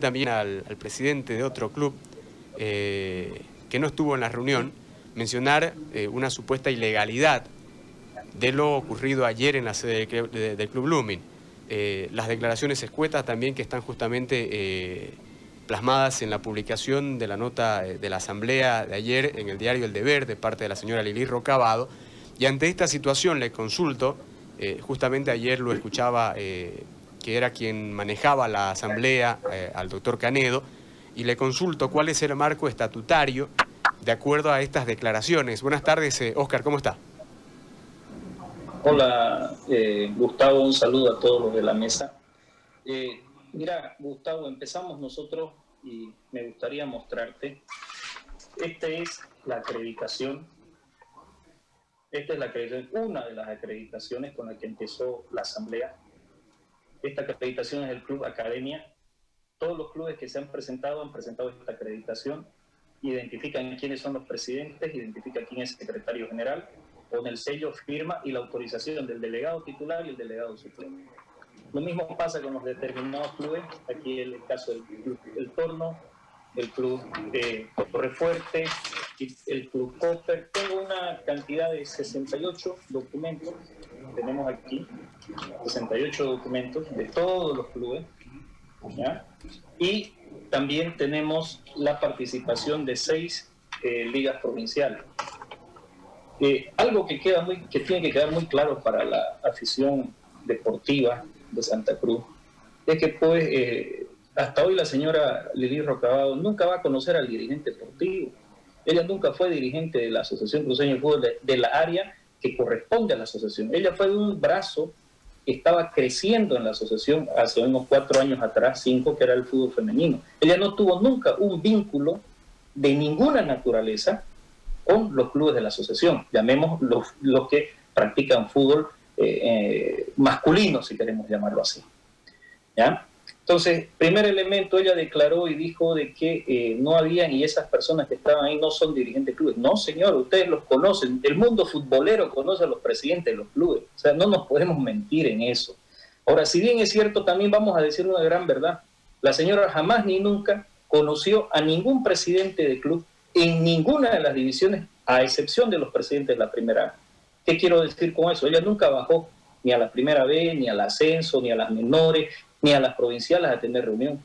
también al, presidente de otro club eh, que no estuvo en la reunión mencionar eh, una supuesta ilegalidad de lo ocurrido ayer en la sede del, Club Blooming. Eh, las declaraciones escuetas también que están justamente plasmadas en la publicación de la nota de la asamblea de ayer en el diario El Deber de parte de la señora Lili Rocabado. Y ante esta situación le consulto, justamente ayer lo escuchaba que era quien manejaba la asamblea, eh, al doctor Canedo, y le consulto cuál es el marco estatutario de acuerdo a estas declaraciones. Buenas tardes, Oscar, eh, ¿cómo está? Hola, eh, Gustavo, un saludo a todos los de la mesa. mira, Gustavo, empezamos nosotros y me gustaría mostrarte. Esta es la acreditación. Esta es la acreditación, una de las acreditaciones con la que empezó la asamblea esta acreditación es el Club Academia. Todos los clubes que se han presentado han presentado esta acreditación, identifican quiénes son los presidentes, identifican quién es el secretario general, con el sello, firma y la autorización del delegado titular y el delegado suplente. Lo mismo pasa con los determinados clubes, aquí el caso del club El Torno, el club de Torrefuerte, el club Copper. Tengo una cantidad de 68 documentos tenemos aquí 68 documentos de todos los clubes, y también tenemos la participación de seis eh, ligas provinciales. Eh, algo que, queda muy, que tiene que quedar muy claro para la afición deportiva de Santa Cruz es que pues eh, hasta hoy la señora Lili Rocabado nunca va a conocer al dirigente deportivo. Ella nunca fue dirigente de la Asociación Cruceña de Fútbol de la área que corresponde a la asociación. Ella fue de un brazo que estaba creciendo en la asociación hace unos cuatro años atrás, cinco, que era el fútbol femenino. Ella no tuvo nunca un vínculo de ninguna naturaleza con los clubes de la asociación, llamemos los, los que practican fútbol eh, eh, masculino, si queremos llamarlo así. ¿Ya? Entonces, primer elemento, ella declaró y dijo de que eh, no habían y esas personas que estaban ahí no son dirigentes de clubes. No, señor, ustedes los conocen. El mundo futbolero conoce a los presidentes de los clubes. O sea, no nos podemos mentir en eso. Ahora, si bien es cierto, también vamos a decir una gran verdad. La señora jamás ni nunca conoció a ningún presidente de club en ninguna de las divisiones, a excepción de los presidentes de la primera ¿Qué quiero decir con eso? Ella nunca bajó ni a la primera B, ni al ascenso, ni a las menores, ni a las provinciales a tener reunión.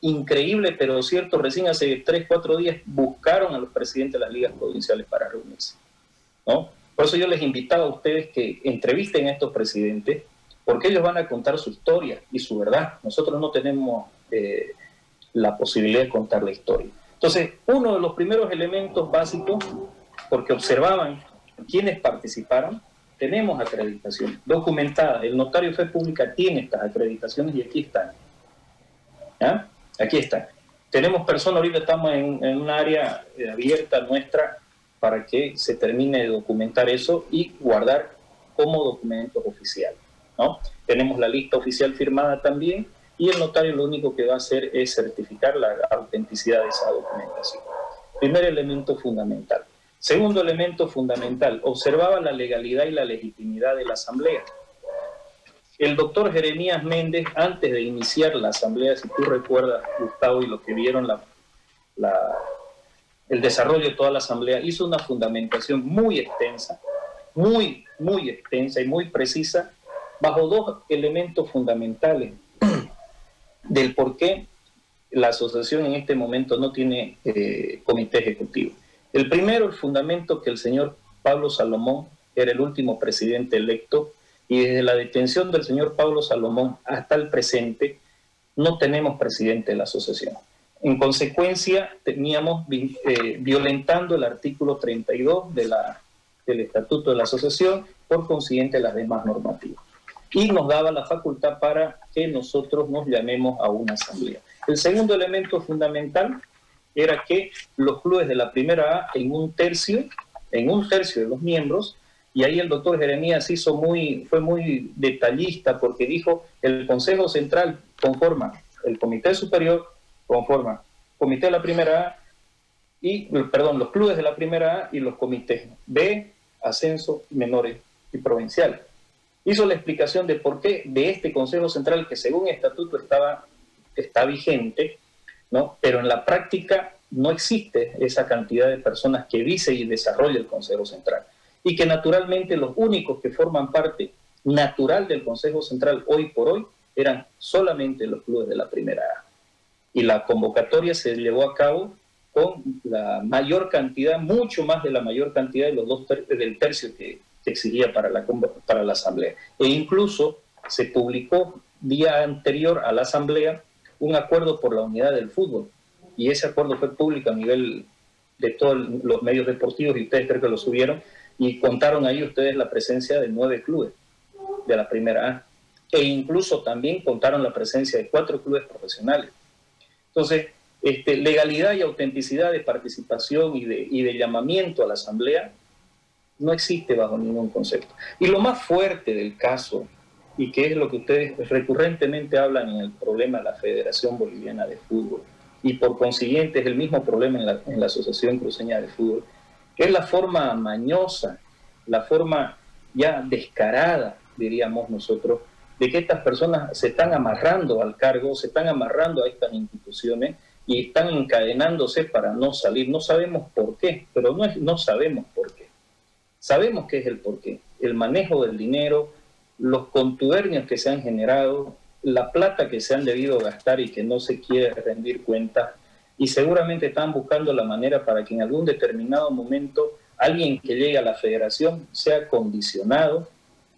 Increíble, pero cierto, recién hace tres, cuatro días buscaron a los presidentes de las ligas provinciales para reunirse. ¿no? Por eso yo les invitaba a ustedes que entrevisten a estos presidentes, porque ellos van a contar su historia y su verdad. Nosotros no tenemos eh, la posibilidad de contar la historia. Entonces, uno de los primeros elementos básicos, porque observaban quiénes participaron, tenemos acreditación documentada. El notario fe pública tiene estas acreditaciones y aquí están. Aquí están. Tenemos personas, ahorita estamos en, un área eh, abierta nuestra para que se termine de documentar eso y guardar como documentos oficiales. ¿no? Tenemos la lista oficial firmada también y el notario lo único que va a hacer es certificar la autenticidad de esa documentación. Primer elemento fundamental. Segundo elemento fundamental, observaba la legalidad y la legitimidad de la Asamblea. El doctor Jeremías Méndez, antes de iniciar la Asamblea, si tú recuerdas, Gustavo, y lo que vieron la, el desarrollo de toda la Asamblea, hizo una fundamentación muy extensa, muy, muy extensa y muy precisa, bajo dos elementos fundamentales del por qué la asociación en este momento no tiene eh, comité ejecutivo. El primero, el fundamento que el señor Pablo Salomón era el último presidente electo y desde la detención del señor Pablo Salomón hasta el presente no tenemos presidente de la asociación. En consecuencia, teníamos eh, violentando el artículo 32 de la, del Estatuto de la Asociación, por consiguiente las demás normativas. Y nos daba la facultad para que nosotros nos llamemos a una asamblea. El segundo elemento fundamental era que los clubes de la primera A en un tercio, en un tercio de los miembros, y ahí el doctor Jeremías hizo muy, fue muy detallista porque dijo el Consejo Central conforma el Comité Superior, conforma Comité de la Primera A y, perdón, los clubes de la Primera A y los comités B, ascenso, menores y provinciales. Hizo la explicación de por qué de este Consejo Central, que según estatuto estaba, está vigente, ¿no? Pero en la práctica no existe esa cantidad de personas que dice y desarrolla el Consejo Central. Y que naturalmente los únicos que forman parte natural del Consejo Central hoy por hoy eran solamente los clubes de la primera A. Y la convocatoria se llevó a cabo con la mayor cantidad, mucho más de la mayor cantidad de los dos del tercio que, exigía para la, para la Asamblea. E incluso se publicó día anterior a la Asamblea un acuerdo por la unidad del fútbol. Y ese acuerdo fue público a nivel de todos los medios deportivos y ustedes creo que lo subieron y contaron ahí ustedes la presencia de nueve clubes de la primera A. E incluso también contaron la presencia de cuatro clubes profesionales. Entonces, este, legalidad y autenticidad de participación y de, y de llamamiento a la Asamblea no existe bajo ningún concepto. Y lo más fuerte del caso y que es lo que ustedes recurrentemente hablan en el problema de la Federación Boliviana de Fútbol, y por consiguiente es el mismo problema en la, Asociación Cruceña de Fútbol, que es la forma mañosa, la forma ya descarada, diríamos nosotros, de que estas personas se están amarrando al cargo, se están amarrando a estas instituciones y están encadenándose para no salir. No sabemos por qué, pero no, es, no sabemos por qué. Sabemos qué es el por qué. El manejo del dinero, los contubernios que se han generado, la plata que se han debido gastar y que no se quiere rendir cuenta, y seguramente están buscando la manera para que en algún determinado momento alguien que llegue a la federación sea condicionado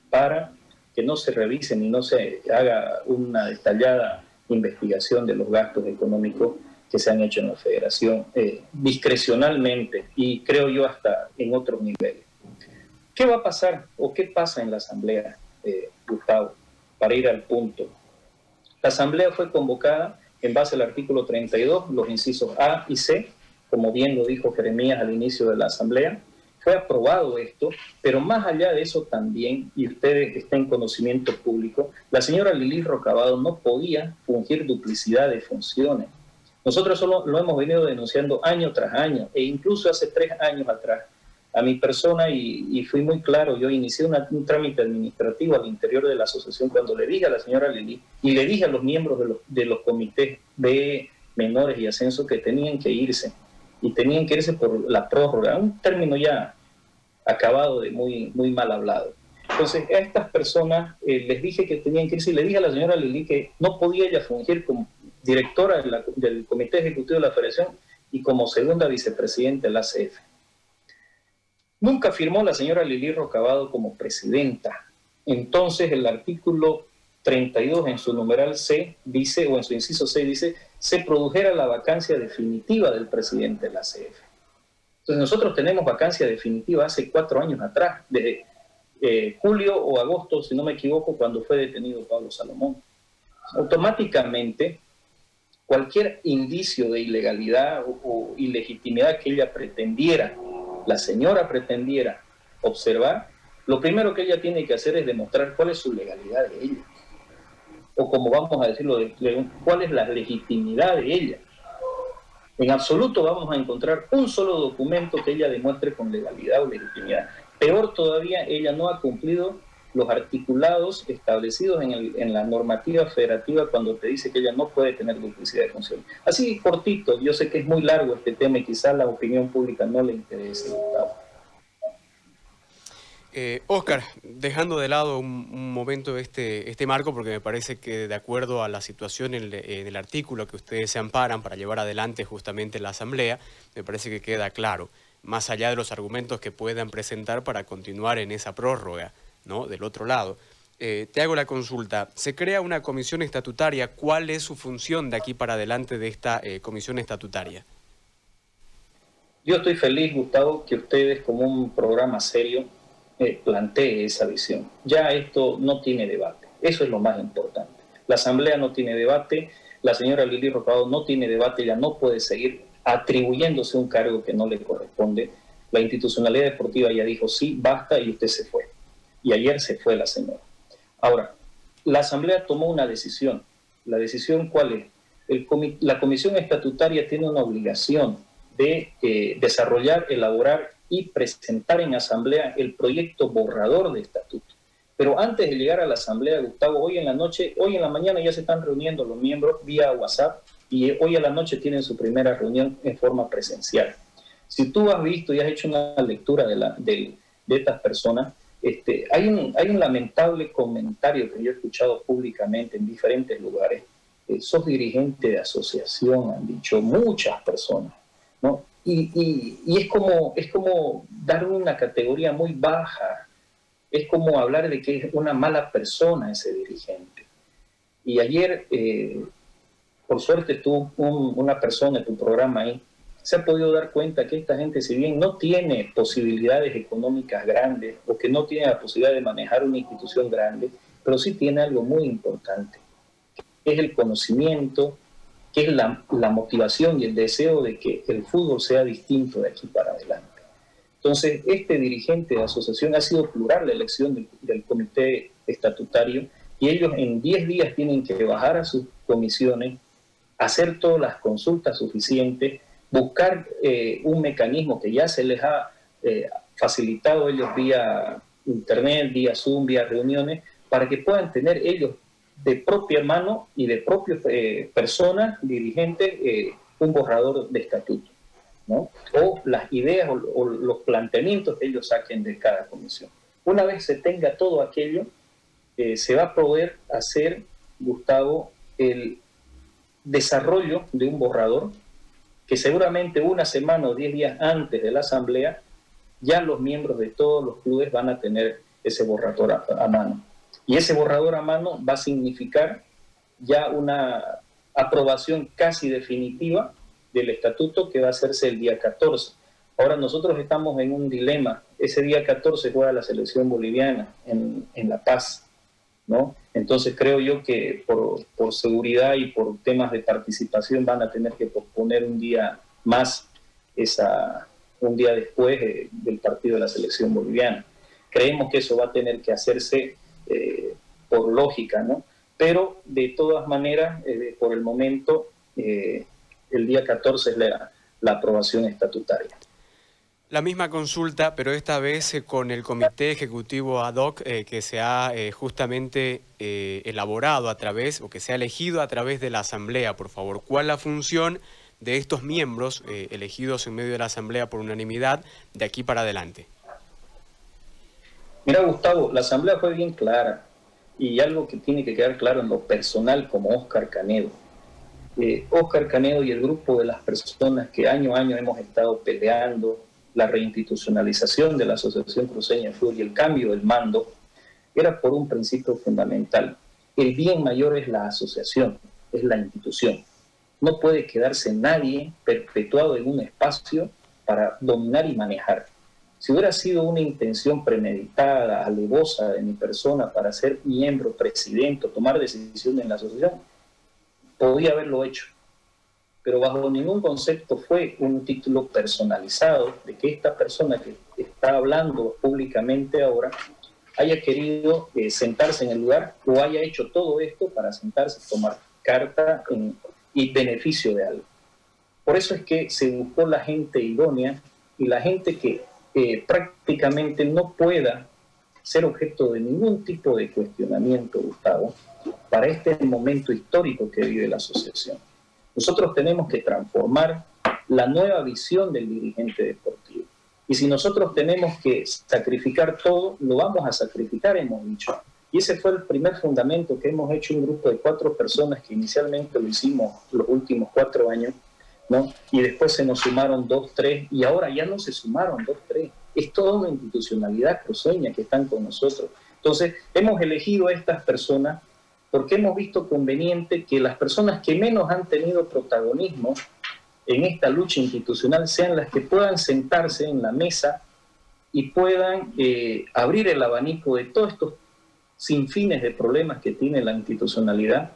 para que no se revisen y no se haga una detallada investigación de los gastos económicos que se han hecho en la federación eh, discrecionalmente y creo yo hasta en otros niveles. ¿Qué va a pasar o qué pasa en la asamblea? Para ir al punto. La asamblea fue convocada en base al artículo 32, los incisos A y C, como bien lo dijo Jeremías al inicio de la asamblea. Fue aprobado esto, pero más allá de eso también, y ustedes estén en conocimiento público, la señora Lili Rocabado no podía fungir duplicidad de funciones. Nosotros solo lo hemos venido denunciando año tras año, e incluso hace tres años atrás a mi persona y, fui muy claro. Yo inicié un trámite administrativo al interior de la asociación cuando le dije a la señora Lili y le dije a los miembros de los, de los comités de menores y ascenso que tenían que irse y tenían que irse por la prórroga, un término ya acabado de muy, muy mal hablado. Entonces, a estas personas eh, les dije que tenían que irse y le dije a la señora Lili que no podía ella fungir como directora del Comité Ejecutivo de la Federación y como segunda vicepresidenta de la ACF. Nunca firmó la señora Lili Rocabado como presidenta. Entonces el artículo 32 en su numeral C dice, o en su inciso C dice, se produjera la vacancia definitiva del presidente de la CF. Entonces nosotros tenemos vacancia definitiva hace cuatro años atrás, desde eh, julio o agosto, si no me equivoco, cuando fue detenido Pablo Salomón. Automáticamente, cualquier indicio de ilegalidad o ilegitimidad que ella pretendiera la señora pretendiera observar, lo primero que ella tiene que hacer es demostrar cuál es su legalidad de ella. O como vamos a decirlo, cuál es la legitimidad de ella. En absoluto vamos a encontrar un solo documento que ella demuestre con legalidad o legitimidad. Peor todavía, ella no ha cumplido los articulados establecidos en, la normativa federativa cuando te dice que ella no puede tener duplicidad de funciones. Así cortito, yo sé que es muy largo este tema y quizás la opinión pública no le interese, eh, Oscar, dejando de lado un, momento este, este marco, porque me parece que de acuerdo a la situación en, en, el artículo que ustedes se amparan para llevar adelante justamente la Asamblea, me parece que queda claro, más allá de los argumentos que puedan presentar para continuar en esa prórroga. ¿No? del otro lado. Eh, te hago la consulta. Se crea una comisión estatutaria. ¿Cuál es su función de aquí para adelante de esta eh, comisión estatutaria? Yo estoy feliz, Gustavo, que ustedes como un programa serio eh, esa visión. Ya esto no tiene debate. Eso es lo más importante. La Asamblea no tiene debate. La señora Lili Rocado no tiene debate. Ella no puede seguir atribuyéndose un cargo que no le corresponde. La institucionalidad deportiva ya dijo sí, basta y usted se fue y ayer se fue la señora. Ahora, la Asamblea tomó una decisión. ¿La decisión cuál es? la Comisión Estatutaria tiene una obligación de eh, desarrollar, elaborar y presentar en Asamblea el proyecto borrador de estatuto. Pero antes de llegar a la Asamblea, Gustavo, hoy en la noche, hoy en la mañana ya se están reuniendo los miembros vía WhatsApp y hoy a la noche tienen su primera reunión en forma presencial. Si tú has visto y has hecho una lectura de, la, de, estas personas, este, hay, un, lamentable comentario que yo he escuchado públicamente en diferentes lugares. Eh, sos dirigente de asociación, han dicho muchas personas, ¿no? Y, es, como, es como dar una categoría muy baja, es como hablar de que es una mala persona ese dirigente. Y ayer, eh, por suerte, estuvo una persona en tu programa ahí, se ha podido dar cuenta que esta gente, si bien no tiene posibilidades económicas grandes o que no tiene la posibilidad de manejar una institución grande, pero sí tiene algo muy importante, que es el conocimiento, que es la, motivación y el deseo de que el fútbol sea distinto de aquí para adelante. Entonces, este dirigente de asociación ha sido plural la elección del, comité estatutario y ellos en 10 días tienen que bajar a sus comisiones, hacer todas las consultas suficientes, buscar eh, un mecanismo que ya se les ha eh, facilitado ellos vía internet, vía Zoom, vía reuniones, para que puedan tener ellos de propia mano y de propia eh, persona dirigente un borrador de estatuto, ¿no? o las ideas o los planteamientos que ellos saquen de cada comisión. Una vez se tenga todo aquello, eh, se va a poder hacer, Gustavo, el desarrollo de un borrador que seguramente una semana o diez días antes de la asamblea, ya los miembros de todos los clubes van a tener ese borrador a, mano. Y ese borrador a mano va a significar ya una aprobación casi definitiva del estatuto que va a hacerse el día 14. Ahora nosotros estamos en un dilema. Ese día 14 juega la selección boliviana en, en La Paz. Entonces creo yo que por, seguridad y por temas de participación van a tener que posponer un día más esa, un día después del partido de la selección boliviana. Creemos que eso va a tener que hacerse eh, por lógica, ¿no? Pero de todas maneras, eh, por el momento, eh, el día 14 es la aprobación estatutaria. La misma consulta, pero esta vez eh, con el Comité Ejecutivo Ad hoc eh, que se ha eh, justamente elaborado a través, o que se ha elegido a través de la Asamblea, por favor. ¿Cuál la función de estos miembros elegidos en medio de la Asamblea por unanimidad de aquí para adelante? Mira, Gustavo, la Asamblea fue bien clara y algo que tiene que quedar claro en lo personal como Oscar Canedo. Oscar Canedo y el grupo de las personas que año a año hemos estado peleando, la reinstitucionalización de la Asociación Cruceña Fútbol y el cambio del mando era por un principio fundamental. El bien mayor es la asociación, es la institución. No puede quedarse nadie perpetuado en un espacio para dominar y manejar. Si hubiera sido una intención premeditada, alevosa de mi persona para ser miembro, presidente, tomar decisiones en la asociación, podía haberlo hecho pero bajo ningún concepto fue un título personalizado de que esta persona que está hablando públicamente ahora haya querido eh, sentarse en el lugar o haya hecho todo esto para sentarse, tomar carta y beneficio de algo. Por eso es que se buscó la gente idónea y la gente que eh, prácticamente no pueda ser objeto de ningún tipo de cuestionamiento, Gustavo, para este momento histórico que vive la asociación. Nosotros tenemos que transformar la nueva visión del dirigente deportivo. Y si nosotros tenemos que sacrificar todo, lo vamos a sacrificar, hemos dicho. Y ese fue el primer fundamento que hemos hecho un grupo de cuatro personas que inicialmente lo hicimos los últimos cuatro años, ¿no? Y después se nos sumaron dos, tres, y ahora ya no se sumaron dos, tres. Es toda una institucionalidad cruceña que están con nosotros. Entonces, hemos elegido a estas personas porque hemos visto conveniente que las personas que menos han tenido protagonismo en esta lucha institucional sean las que puedan sentarse en la mesa y puedan eh, abrir el abanico de todos estos sinfines de problemas que tiene la institucionalidad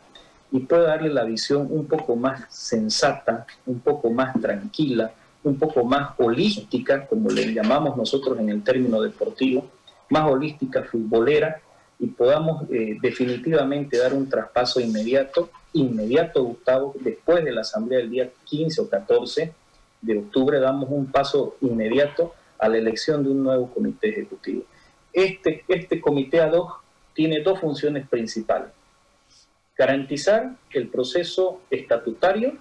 y pueda darle la visión un poco más sensata, un poco más tranquila, un poco más holística, como le llamamos nosotros en el término deportivo, más holística, futbolera, y podamos eh, definitivamente dar un traspaso inmediato, inmediato, Gustavo, después de la asamblea del día 15 o 14 de octubre, damos un paso inmediato a la elección de un nuevo comité ejecutivo. Este, este comité ad hoc tiene dos funciones principales. garantizar el proceso estatutario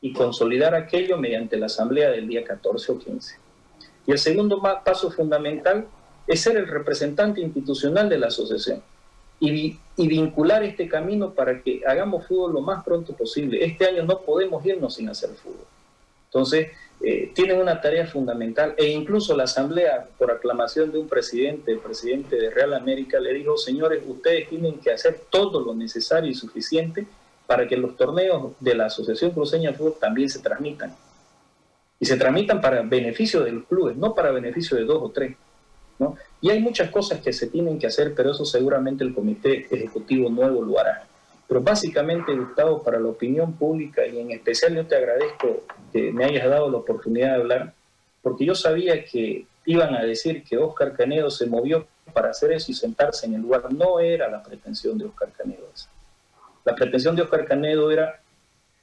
y consolidar aquello mediante la asamblea del día 14 o 15. Y el segundo paso fundamental es ser el representante institucional de la asociación y, vincular este camino para que hagamos fútbol lo más pronto posible. Este año no podemos irnos sin hacer fútbol. Entonces, eh, tienen una tarea fundamental e incluso la Asamblea, por aclamación de un presidente, el presidente de Real América, le dijo, señores, ustedes tienen que hacer todo lo necesario y suficiente para que los torneos de la Asociación Cruceña de Fútbol también se transmitan. Y se transmitan para beneficio de los clubes, no para beneficio de dos o tres. Y hay muchas cosas que se tienen que hacer, pero eso seguramente el Comité Ejecutivo Nuevo lo hará. Pero básicamente, Gustavo, para la opinión pública y en especial yo te agradezco que me hayas dado la oportunidad de hablar, porque yo sabía que iban a decir que Oscar Canedo se movió para hacer eso y sentarse en el lugar. No era la pretensión de Oscar Canedo. La pretensión de Oscar Canedo era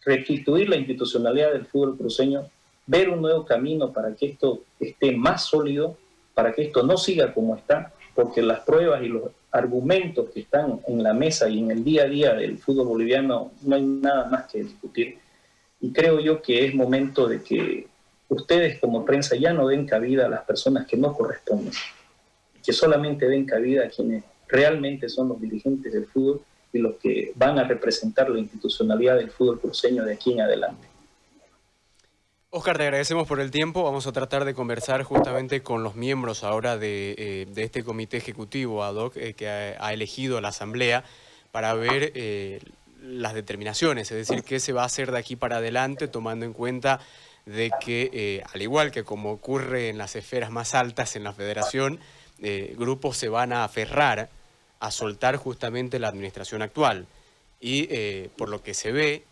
restituir la institucionalidad del fútbol cruceño, ver un nuevo camino para que esto esté más sólido, para que esto no siga como está, porque las pruebas y los argumentos que están en la mesa y en el día a día del fútbol boliviano no hay nada más que discutir. Y creo yo que es momento de que ustedes como prensa ya no den cabida a las personas que no corresponden, que solamente den cabida a quienes realmente son los dirigentes del fútbol y los que van a representar la institucionalidad del fútbol cruceño de aquí en adelante. Oscar, te agradecemos por el tiempo. Vamos a tratar de conversar justamente con los miembros ahora de, eh, este comité ejecutivo ad hoc eh, que ha, elegido la Asamblea para ver eh, las determinaciones, es decir, qué se va a hacer de aquí para adelante, tomando en cuenta de que, al igual que como ocurre en las esferas más altas en la federación, grupos se van a aferrar a soltar justamente la administración actual. Y por lo que se ve,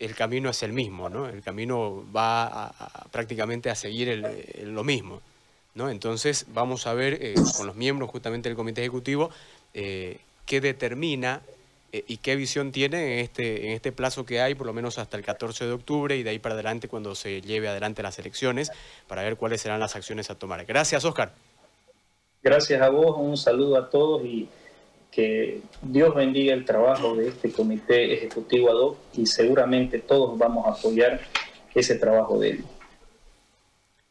el camino es el mismo, ¿no? El camino va prácticamente a seguir lo mismo, ¿no? Entonces vamos a ver eh, con los miembros justamente del Comité Ejecutivo eh, qué determina eh, y qué visión tiene en este, en este plazo que hay, por lo menos hasta el 14 de octubre y de ahí para adelante cuando se lleve adelante las elecciones, para ver cuáles serán las acciones a tomar. Gracias, Oscar. Gracias a vos, un saludo a todos y que Dios bendiga el trabajo de este comité ejecutivo ad hoc y seguramente todos vamos a apoyar ese trabajo de él.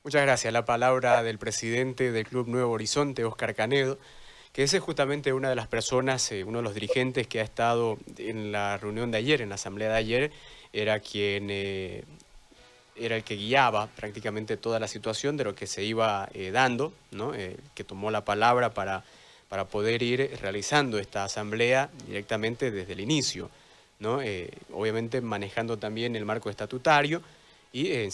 Muchas gracias. La palabra del presidente del Club Nuevo Horizonte, Oscar Canedo, que ese es justamente una de las personas, eh, uno de los dirigentes que ha estado en la reunión de ayer, en la asamblea de ayer, era quien eh, era el que guiaba prácticamente toda la situación de lo que se iba eh, dando, ¿no? que tomó la palabra para para poder ir realizando esta asamblea directamente desde el inicio, ¿no? Eh, obviamente manejando también el marco estatutario y en